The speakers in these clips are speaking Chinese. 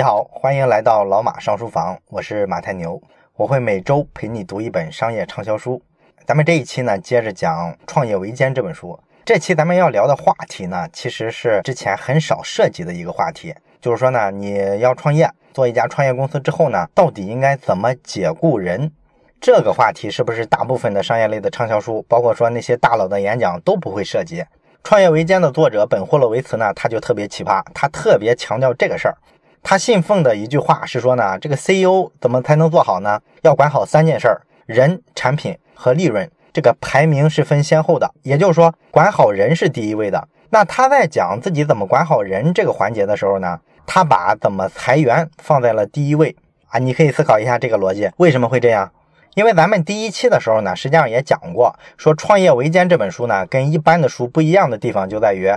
你好，欢迎来到老马上书房，我是马太牛，我会每周陪你读一本商业畅销书。咱们这一期呢，接着讲《创业维艰》这本书。这期咱们要聊的话题呢，其实是之前很少涉及的一个话题，就是说呢，你要创业，做一家创业公司之后呢，到底应该怎么解雇人？这个话题是不是大部分的商业类的畅销书，包括说那些大佬的演讲都不会涉及？《创业维艰》的作者本霍洛维茨呢，他就特别奇葩，他特别强调这个事儿。他信奉的一句话是说呢，这个 CEO 怎么才能做好呢？要管好三件事儿：人、产品和利润。这个排名是分先后的，也就是说，管好人是第一位的。那他在讲自己怎么管好人这个环节的时候呢，他把怎么裁员放在了第一位啊。你可以思考一下这个逻辑，为什么会这样？因为咱们第一期的时候呢，实际上也讲过，说《创业维艰》这本书呢，跟一般的书不一样的地方就在于。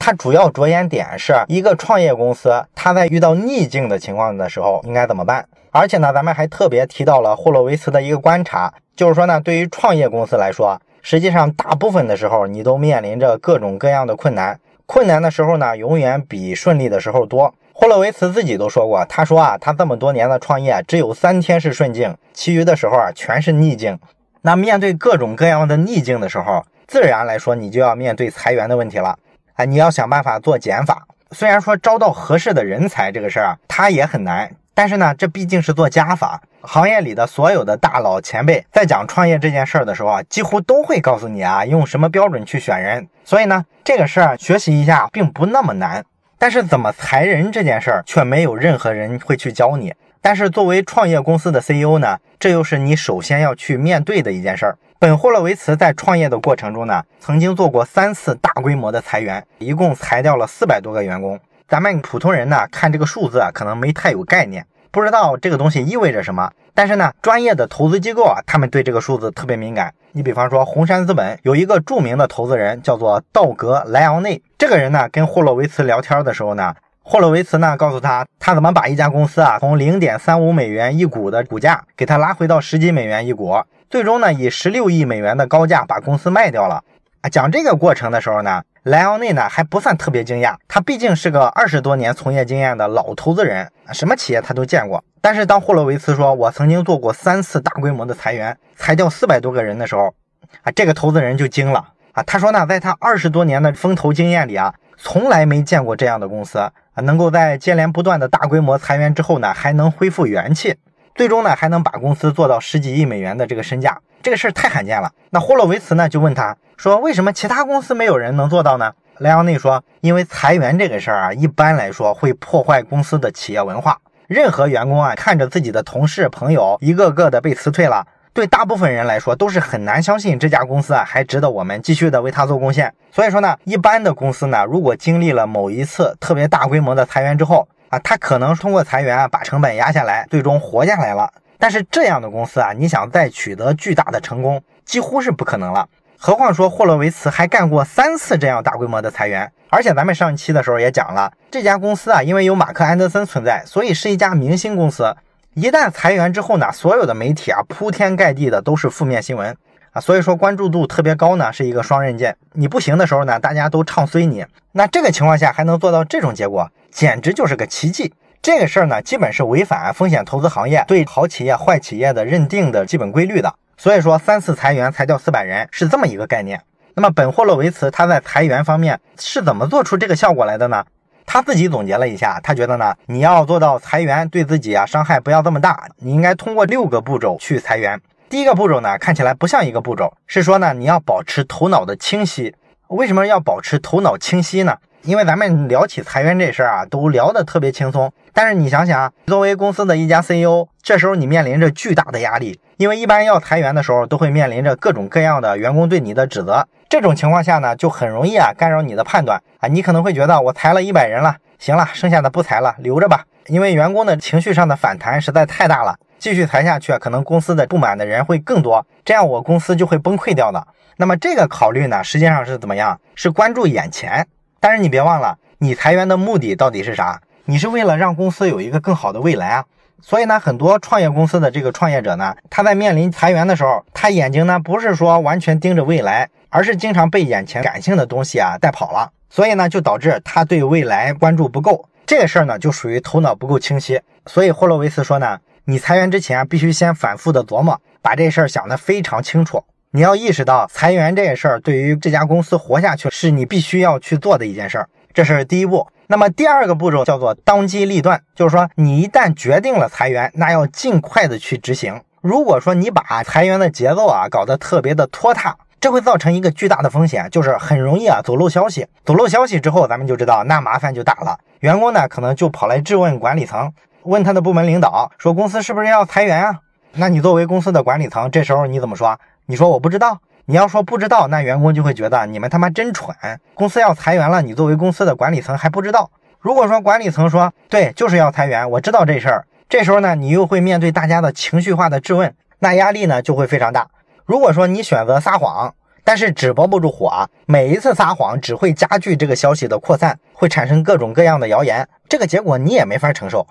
它主要着眼点是一个创业公司，它在遇到逆境的情况的时候应该怎么办？而且呢，咱们还特别提到了霍洛维茨的一个观察，就是说呢，对于创业公司来说，实际上大部分的时候你都面临着各种各样的困难，困难的时候呢，永远比顺利的时候多。霍洛维茨自己都说过，他说啊，他这么多年的创业，只有三天是顺境，其余的时候啊全是逆境。那面对各种各样的逆境的时候，自然来说你就要面对裁员的问题了。啊，你要想办法做减法。虽然说招到合适的人才这个事儿啊，它也很难，但是呢，这毕竟是做加法。行业里的所有的大佬前辈在讲创业这件事儿的时候啊，几乎都会告诉你啊，用什么标准去选人。所以呢，这个事儿学习一下并不那么难。但是怎么裁人这件事儿，却没有任何人会去教你。但是作为创业公司的 CEO 呢，这又是你首先要去面对的一件事儿。本霍洛维茨在创业的过程中呢，曾经做过三次大规模的裁员，一共裁掉了四百多个员工。咱们普通人呢，看这个数字啊，可能没太有概念，不知道这个东西意味着什么。但是呢，专业的投资机构啊，他们对这个数字特别敏感。你比方说，红杉资本有一个著名的投资人叫做道格莱昂内，这个人呢，跟霍洛维茨聊天的时候呢。霍洛维茨呢，告诉他他怎么把一家公司啊从零点三五美元一股的股价给他拉回到十几美元一股，最终呢以十六亿美元的高价把公司卖掉了。啊，讲这个过程的时候呢，莱昂内呢还不算特别惊讶，他毕竟是个二十多年从业经验的老投资人，什么企业他都见过。但是当霍洛维茨说我曾经做过三次大规模的裁员，裁掉四百多个人的时候，啊，这个投资人就惊了啊。他说呢，在他二十多年的风投经验里啊，从来没见过这样的公司啊。能够在接连不断的大规模裁员之后呢，还能恢复元气，最终呢还能把公司做到十几亿美元的这个身价，这个事儿太罕见了。那霍洛维茨呢就问他说：“为什么其他公司没有人能做到呢？”莱昂内说：“因为裁员这个事儿啊，一般来说会破坏公司的企业文化。任何员工啊，看着自己的同事朋友一个个的被辞退了。”对大部分人来说，都是很难相信这家公司啊还值得我们继续的为他做贡献。所以说呢，一般的公司呢，如果经历了某一次特别大规模的裁员之后啊，他可能通过裁员啊把成本压下来，最终活下来了。但是这样的公司啊，你想再取得巨大的成功，几乎是不可能了。何况说霍洛维茨还干过三次这样大规模的裁员，而且咱们上一期的时候也讲了，这家公司啊，因为有马克安德森存在，所以是一家明星公司。一旦裁员之后呢，所有的媒体啊铺天盖地的都是负面新闻啊，所以说关注度特别高呢，是一个双刃剑。你不行的时候呢，大家都唱衰你，那这个情况下还能做到这种结果，简直就是个奇迹。这个事儿呢，基本是违反风险投资行业对好企业、坏企业的认定的基本规律的。所以说，三次裁员裁掉四百人是这么一个概念。那么本霍洛维茨他在裁员方面是怎么做出这个效果来的呢？他自己总结了一下，他觉得呢，你要做到裁员对自己啊伤害不要这么大，你应该通过六个步骤去裁员。第一个步骤呢，看起来不像一个步骤，是说呢，你要保持头脑的清晰。为什么要保持头脑清晰呢？因为咱们聊起裁员这事儿啊，都聊得特别轻松。但是你想想，作为公司的一家 CEO，这时候你面临着巨大的压力，因为一般要裁员的时候，都会面临着各种各样的员工对你的指责。这种情况下呢，就很容易啊干扰你的判断啊。你可能会觉得我裁了一百人了，行了，剩下的不裁了，留着吧。因为员工的情绪上的反弹实在太大了，继续裁下去，可能公司的不满的人会更多，这样我公司就会崩溃掉的。那么这个考虑呢，实际上是怎么样？是关注眼前。但是你别忘了，你裁员的目的到底是啥？你是为了让公司有一个更好的未来啊。所以呢，很多创业公司的这个创业者呢，他在面临裁员的时候，他眼睛呢不是说完全盯着未来，而是经常被眼前感性的东西啊带跑了。所以呢，就导致他对未来关注不够。这个事儿呢，就属于头脑不够清晰。所以霍洛维茨说呢，你裁员之前必须先反复的琢磨，把这事儿想得非常清楚。你要意识到裁员这事儿对于这家公司活下去是你必须要去做的一件事儿，这是第一步。那么第二个步骤叫做当机立断，就是说你一旦决定了裁员，那要尽快的去执行。如果说你把裁员的节奏啊搞得特别的拖沓，这会造成一个巨大的风险，就是很容易啊走漏消息。走漏消息之后，咱们就知道那麻烦就大了。员工呢可能就跑来质问管理层，问他的部门领导说公司是不是要裁员啊？那你作为公司的管理层，这时候你怎么说？你说我不知道。你要说不知道，那员工就会觉得你们他妈真蠢。公司要裁员了，你作为公司的管理层还不知道。如果说管理层说对，就是要裁员，我知道这事儿。这时候呢，你又会面对大家的情绪化的质问。那压力呢就会非常大。如果说你选择撒谎，但是纸包不住火，每一次撒谎只会加剧这个消息的扩散，会产生各种各样的谣言，这个结果你也没法承受。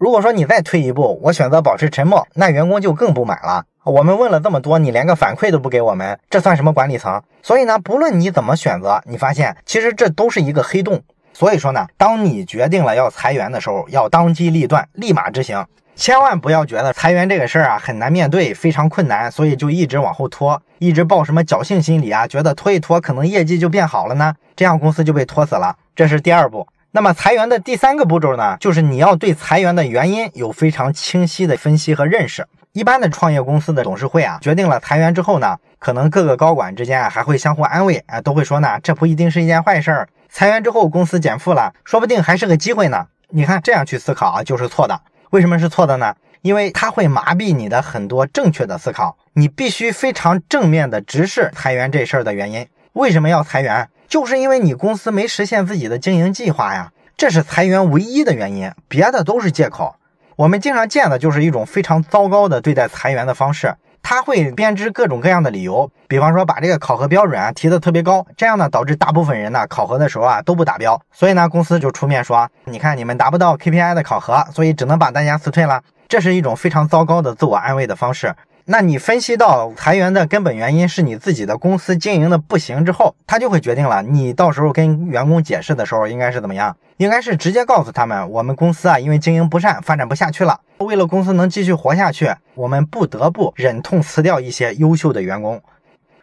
如果说你再退一步，我选择保持沉默，那员工就更不满了。我们问了这么多，你连个反馈都不给我们，这算什么管理层？所以呢，不论你怎么选择，你发现其实这都是一个黑洞。所以说呢，当你决定了要裁员的时候，要当机立断，立马执行。千万不要觉得裁员这个事儿啊很难面对，非常困难，所以就一直往后拖，一直抱什么侥幸心理啊，觉得拖一拖可能业绩就变好了呢，这样公司就被拖死了。这是第二步。那么裁员的第三个步骤呢，就是你要对裁员的原因有非常清晰的分析和认识。一般的创业公司的董事会啊，决定了裁员之后呢，可能各个高管之间啊还会相互安慰啊，都会说呢，这不一定是一件坏事儿，裁员之后公司减负了，说不定还是个机会呢。你看这样去思考啊，就是错的。为什么是错的呢？因为它会麻痹你的很多正确的思考。你必须非常正面的直视裁员这事儿的原因。为什么要裁员？就是因为你公司没实现自己的经营计划呀，这是裁员唯一的原因，别的都是借口。我们经常见的就是一种非常糟糕的对待裁员的方式，他会编织各种各样的理由，比方说把这个考核标准啊提的特别高，这样呢导致大部分人呢考核的时候啊都不达标，所以呢公司就出面说，你看你们达不到 KPI 的考核，所以只能把大家辞退了。这是一种非常糟糕的自我安慰的方式。那你分析到裁员的根本原因是你自己的公司经营的不行之后，他就会决定了你到时候跟员工解释的时候应该是怎么样？应该是直接告诉他们，我们公司啊因为经营不善发展不下去了，为了公司能继续活下去，我们不得不忍痛辞掉一些优秀的员工。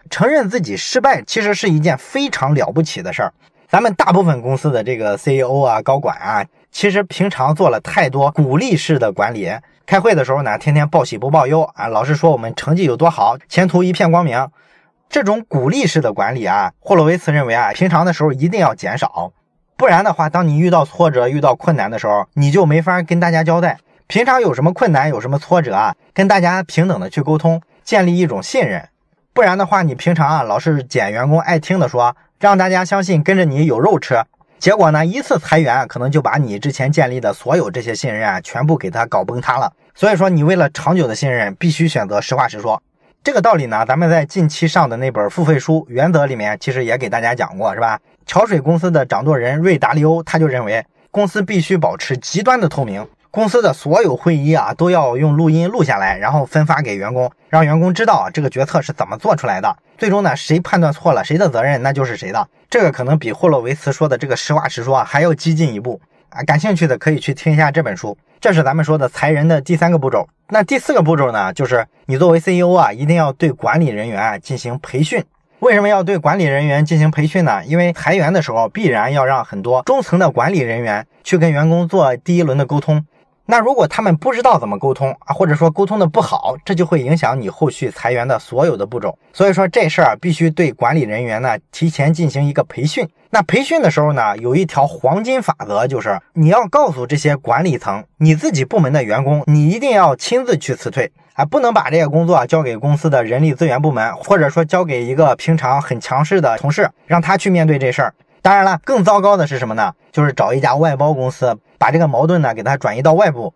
承认自己失败其实是一件非常了不起的事儿。咱们大部分公司的这个 CEO 啊、高管啊，其实平常做了太多鼓励式的管理。开会的时候呢，天天报喜不报忧啊，老是说我们成绩有多好，前途一片光明。这种鼓励式的管理啊，霍洛维茨认为啊，平常的时候一定要减少，不然的话，当你遇到挫折、遇到困难的时候，你就没法跟大家交代。平常有什么困难、有什么挫折啊，跟大家平等的去沟通，建立一种信任。不然的话，你平常啊老是捡员工爱听的说，让大家相信跟着你有肉吃。结果呢？一次裁员可能就把你之前建立的所有这些信任啊，全部给他搞崩塌了。所以说，你为了长久的信任，必须选择实话实说。这个道理呢，咱们在近期上的那本付费书《原则》里面，其实也给大家讲过，是吧？桥水公司的掌舵人瑞达利欧他就认为，公司必须保持极端的透明。公司的所有会议啊，都要用录音录下来，然后分发给员工，让员工知道这个决策是怎么做出来的。最终呢，谁判断错了，谁的责任那就是谁的。这个可能比霍洛维茨说的这个实话实说啊还要激进一步啊！感兴趣的可以去听一下这本书。这是咱们说的裁人的第三个步骤。那第四个步骤呢，就是你作为 CEO 啊，一定要对管理人员啊进行培训。为什么要对管理人员进行培训呢？因为裁员的时候，必然要让很多中层的管理人员去跟员工做第一轮的沟通。那如果他们不知道怎么沟通啊，或者说沟通的不好，这就会影响你后续裁员的所有的步骤。所以说这事儿必须对管理人员呢提前进行一个培训。那培训的时候呢，有一条黄金法则，就是你要告诉这些管理层，你自己部门的员工，你一定要亲自去辞退啊，不能把这个工作交给公司的人力资源部门，或者说交给一个平常很强势的同事，让他去面对这事儿。当然了，更糟糕的是什么呢？就是找一家外包公司，把这个矛盾呢给它转移到外部。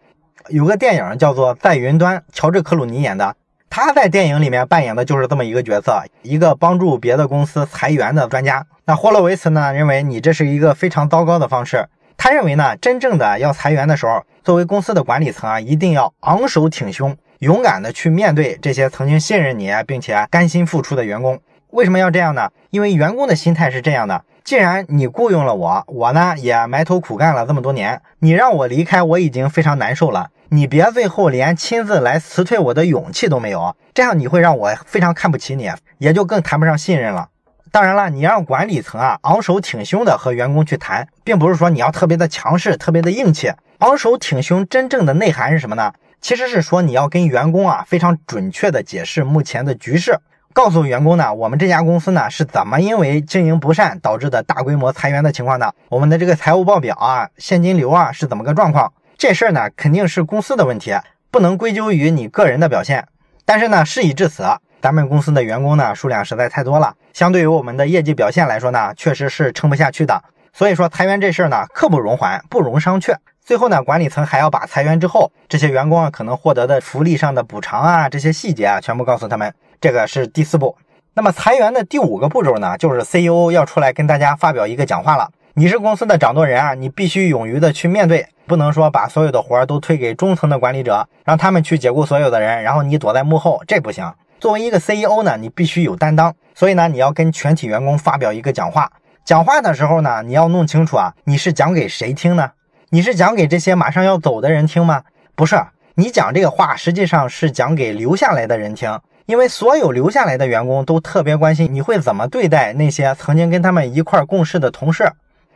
有个电影叫做《在云端》，乔治·克鲁尼演的，他在电影里面扮演的就是这么一个角色，一个帮助别的公司裁员的专家。那霍洛维茨呢认为你这是一个非常糟糕的方式。他认为呢，真正的要裁员的时候，作为公司的管理层啊，一定要昂首挺胸，勇敢的去面对这些曾经信任你并且甘心付出的员工。为什么要这样呢？因为员工的心态是这样的：既然你雇佣了我，我呢也埋头苦干了这么多年，你让我离开，我已经非常难受了。你别最后连亲自来辞退我的勇气都没有，这样你会让我非常看不起你，也就更谈不上信任了。当然了，你让管理层啊昂首挺胸的和员工去谈，并不是说你要特别的强势、特别的硬气。昂首挺胸真正的内涵是什么呢？其实是说你要跟员工啊非常准确的解释目前的局势，告诉员工呢，我们这家公司呢是怎么因为经营不善导致的大规模裁员的情况的，我们的这个财务报表啊、现金流啊是怎么个状况？这事儿呢肯定是公司的问题，不能归咎于你个人的表现。但是呢，事已至此。咱们公司的员工呢数量实在太多了，相对于我们的业绩表现来说呢，确实是撑不下去的。所以说裁员这事儿呢，刻不容缓，不容商榷。最后呢，管理层还要把裁员之后这些员工啊可能获得的福利上的补偿啊，这些细节啊，全部告诉他们。这个是第四步。那么裁员的第五个步骤呢，就是 CEO 要出来跟大家发表一个讲话了。你是公司的掌舵人啊，你必须勇于的去面对，不能说把所有的活儿都推给中层的管理者，让他们去解雇所有的人，然后你躲在幕后，这不行。作为一个 CEO 呢，你必须有担当，所以呢，你要跟全体员工发表一个讲话。讲话的时候呢，你要弄清楚啊，你是讲给谁听呢？你是讲给这些马上要走的人听吗？不是，你讲这个话实际上是讲给留下来的人听，因为所有留下来的员工都特别关心你会怎么对待那些曾经跟他们一块共事的同事。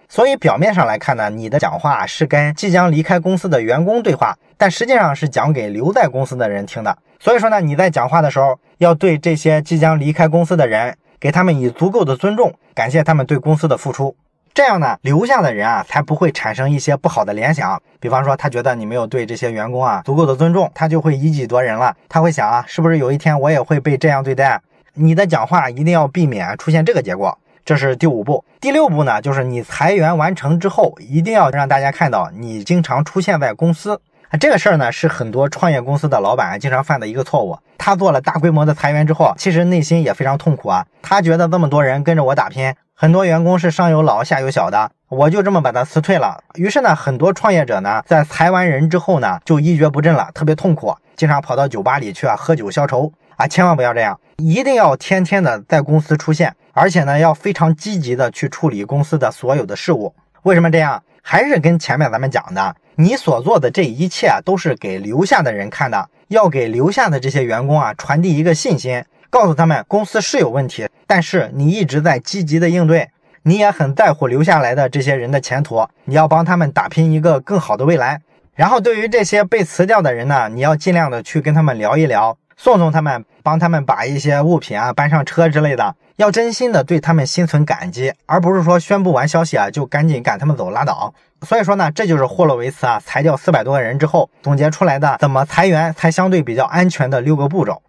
所以表面上来看呢，你的讲话是跟即将离开公司的员工对话，但实际上是讲给留在公司的人听的。所以说呢，你在讲话的时候，要对这些即将离开公司的人，给他们以足够的尊重，感谢他们对公司的付出。这样呢，留下的人啊，才不会产生一些不好的联想。比方说，他觉得你没有对这些员工啊足够的尊重，他就会以己夺人了。他会想啊，是不是有一天我也会被这样对待？你的讲话一定要避免出现这个结果。这是第五步，第六步呢，就是你裁员完成之后，一定要让大家看到你经常出现在公司。这个事儿呢，是很多创业公司的老板经常犯的一个错误。他做了大规模的裁员之后，其实内心也非常痛苦啊。他觉得这么多人跟着我打拼，很多员工是上有老下有小的，我就这么把他辞退了。于是呢，很多创业者呢，在裁完人之后呢，就一蹶不振了，特别痛苦，经常跑到酒吧里去啊喝酒消愁啊。千万不要这样，一定要天天的在公司出现。而且呢，要非常积极的去处理公司的所有的事务。为什么这样？还是跟前面咱们讲的，你所做的这一切，都是给留下的人看的，要给留下的这些员工啊传递一个信心，告诉他们公司是有问题，但是你一直在积极的应对，你也很在乎留下来的这些人的前途，你要帮他们打拼一个更好的未来。然后对于这些被辞掉的人呢，你要尽量的去跟他们聊一聊。送送他们，帮他们把一些物品啊搬上车之类的，要真心的对他们心存感激，而不是说宣布完消息啊就赶紧赶他们走拉倒。所以说呢，这就是霍洛维茨啊裁掉四百多个人之后总结出来的怎么裁员才相对比较安全的六个步骤。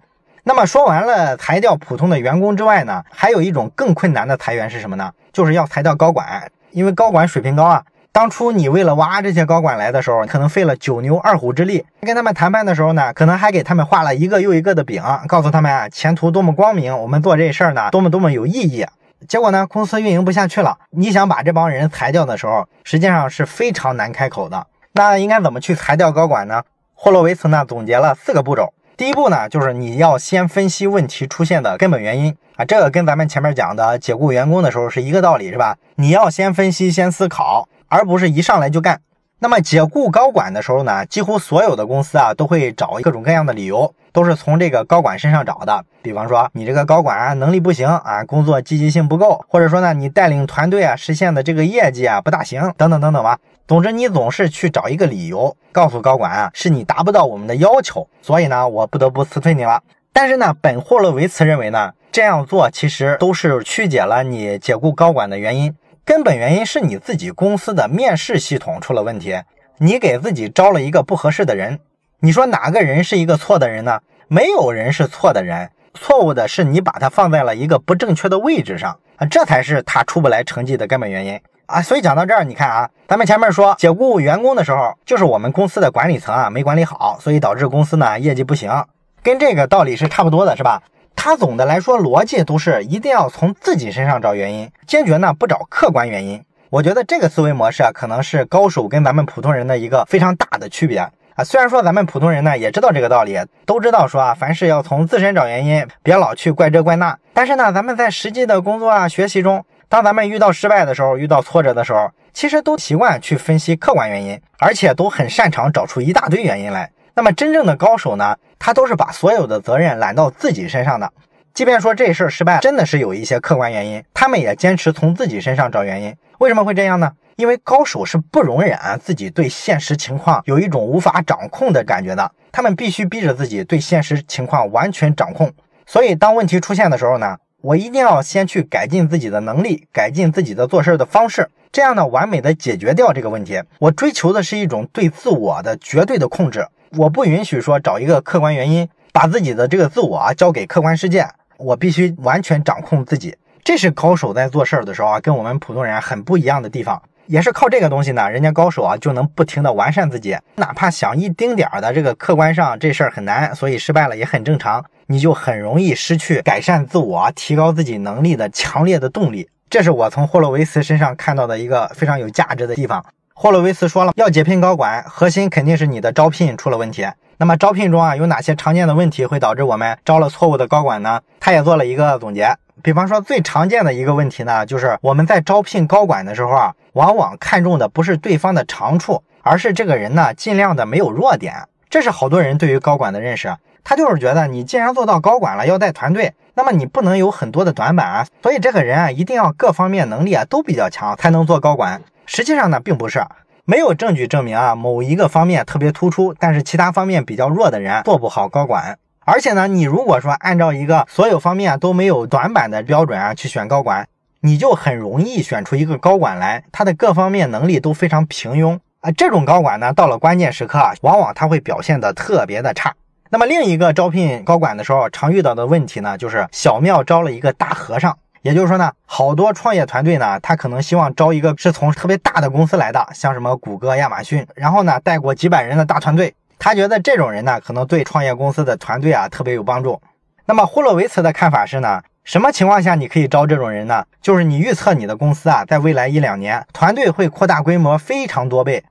那么说完了裁掉普通的员工之外呢，还有一种更困难的裁员是什么呢？就是要裁掉高管，因为高管水平高啊。当初你为了挖这些高管来的时候，可能费了九牛二虎之力。跟他们谈判的时候呢，可能还给他们画了一个又一个的饼，告诉他们啊，前途多么光明，我们做这事儿呢，多么多么有意义。结果呢，公司运营不下去了，你想把这帮人裁掉的时候，实际上是非常难开口的。那应该怎么去裁掉高管呢？霍洛维茨呢总结了四个步骤。第一步呢，就是你要先分析问题出现的根本原因啊，这个跟咱们前面讲的解雇员工的时候是一个道理，是吧？你要先分析，先思考。而不是一上来就干。那么解雇高管的时候呢，几乎所有的公司啊都会找各种各样的理由，都是从这个高管身上找的。比方说，你这个高管啊能力不行啊，工作积极性不够，或者说呢你带领团队啊实现的这个业绩啊不大行，等等等等吧。总之，你总是去找一个理由，告诉高管啊是你达不到我们的要求，所以呢我不得不辞退你了。但是呢，本霍洛维茨认为呢，这样做其实都是曲解了你解雇高管的原因。根本原因是你自己公司的面试系统出了问题，你给自己招了一个不合适的人。你说哪个人是一个错的人呢？没有人是错的人，错误的是你把他放在了一个不正确的位置上啊，这才是他出不来成绩的根本原因啊。所以讲到这儿，你看啊，咱们前面说解雇员工的时候，就是我们公司的管理层啊没管理好，所以导致公司呢业绩不行，跟这个道理是差不多的，是吧？他总的来说逻辑都是一定要从自己身上找原因，坚决呢不找客观原因。我觉得这个思维模式啊，可能是高手跟咱们普通人的一个非常大的区别啊。虽然说咱们普通人呢也知道这个道理，都知道说啊，凡事要从自身找原因，别老去怪这怪那。但是呢，咱们在实际的工作啊、学习中，当咱们遇到失败的时候，遇到挫折的时候，其实都习惯去分析客观原因，而且都很擅长找出一大堆原因来。那么真正的高手呢，他都是把所有的责任揽到自己身上的。即便说这事儿失败，真的是有一些客观原因，他们也坚持从自己身上找原因。为什么会这样呢？因为高手是不容忍自己对现实情况有一种无法掌控的感觉的，他们必须逼着自己对现实情况完全掌控。所以当问题出现的时候呢，我一定要先去改进自己的能力，改进自己的做事的方式，这样呢，完美的解决掉这个问题。我追求的是一种对自我的绝对的控制，我不允许说找一个客观原因，把自己的这个自我啊交给客观世界。我必须完全掌控自己，这是高手在做事儿的时候啊，跟我们普通人很不一样的地方。也是靠这个东西呢，人家高手啊就能不停的完善自己，哪怕想一丁点儿的这个客观上这事儿很难，所以失败了也很正常，你就很容易失去改善自我、提高自己能力的强烈的动力。这是我从霍洛维茨身上看到的一个非常有价值的地方。霍洛维茨说了，要解聘高管，核心肯定是你的招聘出了问题。那么招聘中啊，有哪些常见的问题会导致我们招了错误的高管呢？他也做了一个总结。比方说，最常见的一个问题呢，就是我们在招聘高管的时候啊，往往看重的不是对方的长处，而是这个人呢，尽量的没有弱点。这是好多人对于高管的认识。他就是觉得，你既然做到高管了，要带团队，那么你不能有很多的短板啊。所以这个人啊，一定要各方面能力啊都比较强，才能做高管。实际上呢，并不是。没有证据证明啊，某一个方面特别突出，但是其他方面比较弱的人做不好高管。而且呢，你如果说按照一个所有方面都没有短板的标准啊去选高管，你就很容易选出一个高管来，他的各方面能力都非常平庸啊。这种高管呢，到了关键时刻啊，往往他会表现的特别的差。那么另一个招聘高管的时候常遇到的问题呢，就是小庙招了一个大和尚。也就是说呢，好多创业团队呢，他可能希望招一个是从特别大的公司来的，像什么谷歌、亚马逊，然后呢带过几百人的大团队。他觉得这种人呢，可能对创业公司的团队啊特别有帮助。那么霍洛维茨的看法是呢，什么情况下你可以招这种人呢？就是你预测你的公司啊，在未来一两年团队会扩大规模非常多倍，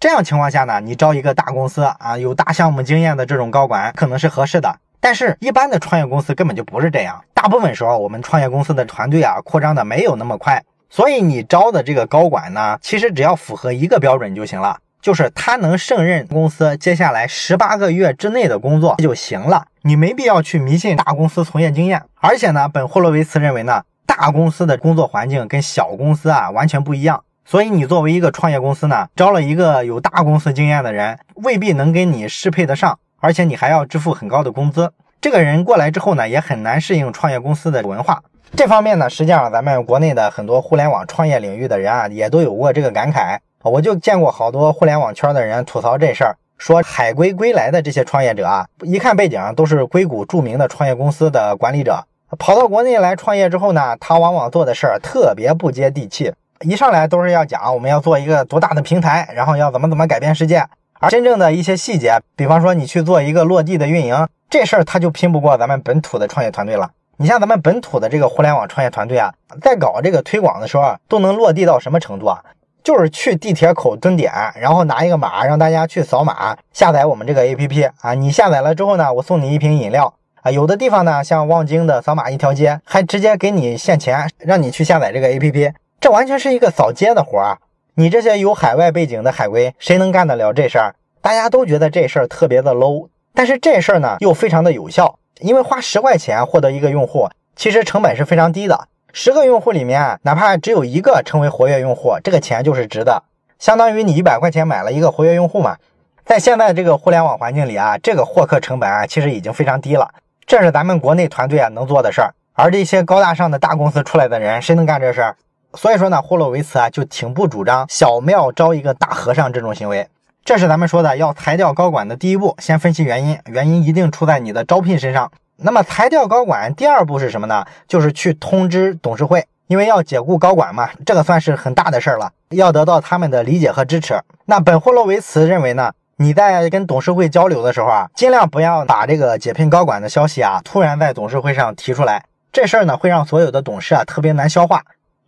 这样情况下呢，你招一个大公司啊，有大项目经验的这种高管可能是合适的。但是，一般的创业公司根本就不是这样。大部分时候，我们创业公司的团队啊，扩张的没有那么快。所以，你招的这个高管呢，其实只要符合一个标准就行了，就是他能胜任公司接下来十八个月之内的工作就行了。你没必要去迷信大公司从业经验。而且呢，本霍洛维茨认为呢，大公司的工作环境跟小公司啊完全不一样。所以，你作为一个创业公司呢，招了一个有大公司经验的人，未必能跟你适配得上。而且你还要支付很高的工资，这个人过来之后呢，也很难适应创业公司的文化。这方面呢，实际上咱们国内的很多互联网创业领域的人啊，也都有过这个感慨。我就见过好多互联网圈的人吐槽这事儿，说海归归来的这些创业者啊，一看背景都是硅谷著名的创业公司的管理者，跑到国内来创业之后呢，他往往做的事儿特别不接地气，一上来都是要讲我们要做一个多大的平台，然后要怎么怎么改变世界。而真正的一些细节，比方说你去做一个落地的运营，这事儿他就拼不过咱们本土的创业团队了。你像咱们本土的这个互联网创业团队啊，在搞这个推广的时候，都能落地到什么程度啊？就是去地铁口蹲点，然后拿一个码让大家去扫码下载我们这个 APP 啊。你下载了之后呢，我送你一瓶饮料啊。有的地方呢，像望京的扫码一条街，还直接给你现钱，让你去下载这个 APP，这完全是一个扫街的活儿。你这些有海外背景的海归，谁能干得了这事儿？大家都觉得这事儿特别的 low，但是这事儿呢又非常的有效，因为花十块钱获得一个用户，其实成本是非常低的。十个用户里面，哪怕只有一个成为活跃用户，这个钱就是值的，相当于你一百块钱买了一个活跃用户嘛。在现在这个互联网环境里啊，这个获客成本啊其实已经非常低了，这是咱们国内团队啊能做的事儿。而这些高大上的大公司出来的人，谁能干这事儿？所以说呢，霍洛维茨啊就挺不主张小庙招一个大和尚这种行为。这是咱们说的要裁掉高管的第一步，先分析原因，原因一定出在你的招聘身上。那么裁掉高管第二步是什么呢？就是去通知董事会，因为要解雇高管嘛，这个算是很大的事儿了，要得到他们的理解和支持。那本霍洛维茨认为呢，你在跟董事会交流的时候啊，尽量不要把这个解聘高管的消息啊突然在董事会上提出来，这事儿呢会让所有的董事啊特别难消化。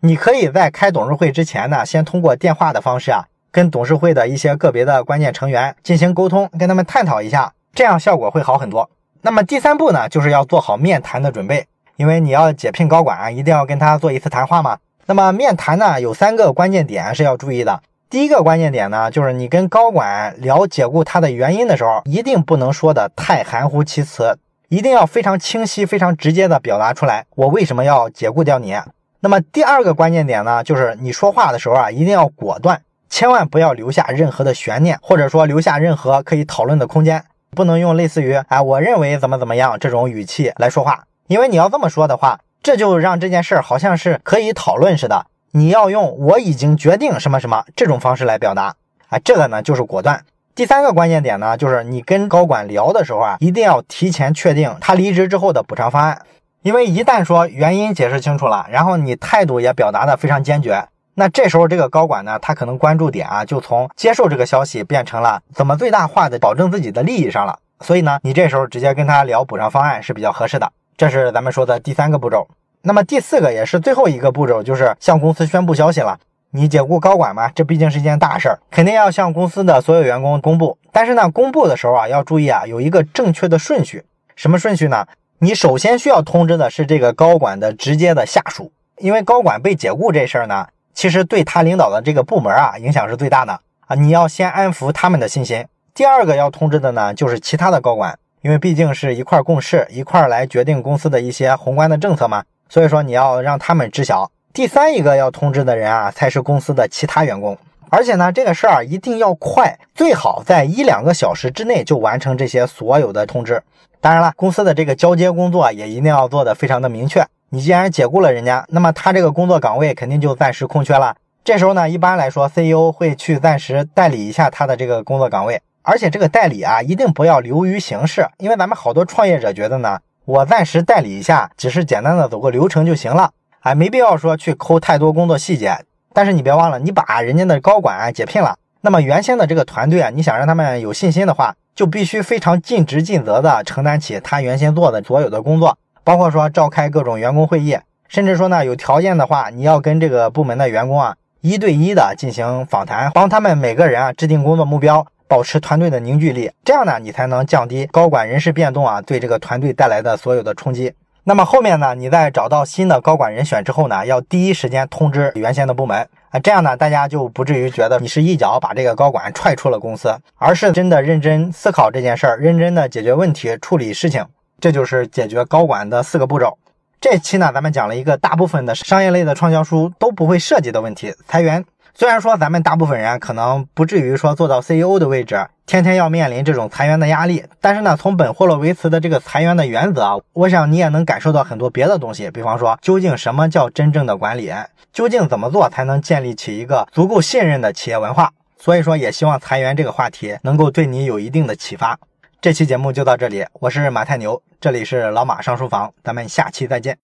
你可以在开董事会之前呢，先通过电话的方式啊。跟董事会的一些个别的关键成员进行沟通，跟他们探讨一下，这样效果会好很多。那么第三步呢，就是要做好面谈的准备，因为你要解聘高管啊，一定要跟他做一次谈话嘛。那么面谈呢，有三个关键点是要注意的。第一个关键点呢，就是你跟高管聊解雇他的原因的时候，一定不能说的太含糊其辞，一定要非常清晰、非常直接的表达出来，我为什么要解雇掉你。那么第二个关键点呢，就是你说话的时候啊，一定要果断，千万不要留下任何的悬念，或者说留下任何可以讨论的空间，不能用类似于啊我认为怎么怎么样这种语气来说话，因为你要这么说的话，这就让这件事儿好像是可以讨论似的。你要用我已经决定什么什么这种方式来表达啊，这个呢就是果断。第三个关键点呢，就是你跟高管聊的时候啊，一定要提前确定他离职之后的补偿方案，因为一旦说原因解释清楚了，然后你态度也表达的非常坚决，那这时候这个高管呢，他可能关注点啊就从接受这个消息变成了怎么最大化的保证自己的利益上了，所以呢，你这时候直接跟他聊补偿方案是比较合适的。这是咱们说的第三个步骤。那么第四个也是最后一个步骤，就是向公司宣布消息了。你解雇高管嘛，这毕竟是一件大事儿，肯定要向公司的所有员工公布。但是呢，公布的时候啊，要注意啊，有一个正确的顺序。什么顺序呢？你首先需要通知的是这个高管的直接的下属，因为高管被解雇这事儿呢，其实对他领导的这个部门啊，影响是最大的啊。你要先安抚他们的信心。第二个要通知的呢，就是其他的高管，因为毕竟是一块共事，一块来决定公司的一些宏观的政策嘛。所以说你要让他们知晓，第三一个要通知的人啊，才是公司的其他员工。而且呢，这个事儿一定要快，最好在一两个小时之内就完成这些所有的通知。当然了，公司的这个交接工作也一定要做的非常的明确。你既然解雇了人家，那么他这个工作岗位肯定就暂时空缺了。这时候呢，一般来说，CEO 会去暂时代理一下他的这个工作岗位。而且这个代理啊，一定不要流于形式，因为咱们好多创业者觉得呢。我暂时代理一下，只是简单的走个流程就行了，哎，没必要说去抠太多工作细节。但是你别忘了，你把人家的高管解聘了，那么原先的这个团队啊，你想让他们有信心的话，就必须非常尽职尽责的承担起他原先做的所有的工作，包括说召开各种员工会议，甚至说呢，有条件的话，你要跟这个部门的员工啊一对一的进行访谈，帮他们每个人啊制定工作目标。保持团队的凝聚力，这样呢，你才能降低高管人事变动啊对这个团队带来的所有的冲击。那么后面呢，你在找到新的高管人选之后呢，要第一时间通知原先的部门啊，这样呢，大家就不至于觉得你是一脚把这个高管踹出了公司，而是真的认真思考这件事儿，认真的解决问题，处理事情。这就是解决高管的四个步骤。这期呢，咱们讲了一个大部分的商业类的畅销书都不会涉及的问题——裁员。虽然说咱们大部分人可能不至于说做到 CEO 的位置，天天要面临这种裁员的压力，但是呢，从本霍洛维茨的这个裁员的原则啊，我想你也能感受到很多别的东西。比方说，究竟什么叫真正的管理？究竟怎么做才能建立起一个足够信任的企业文化？所以说，也希望裁员这个话题能够对你有一定的启发。这期节目就到这里，我是马太牛，这里是老马上书房，咱们下期再见。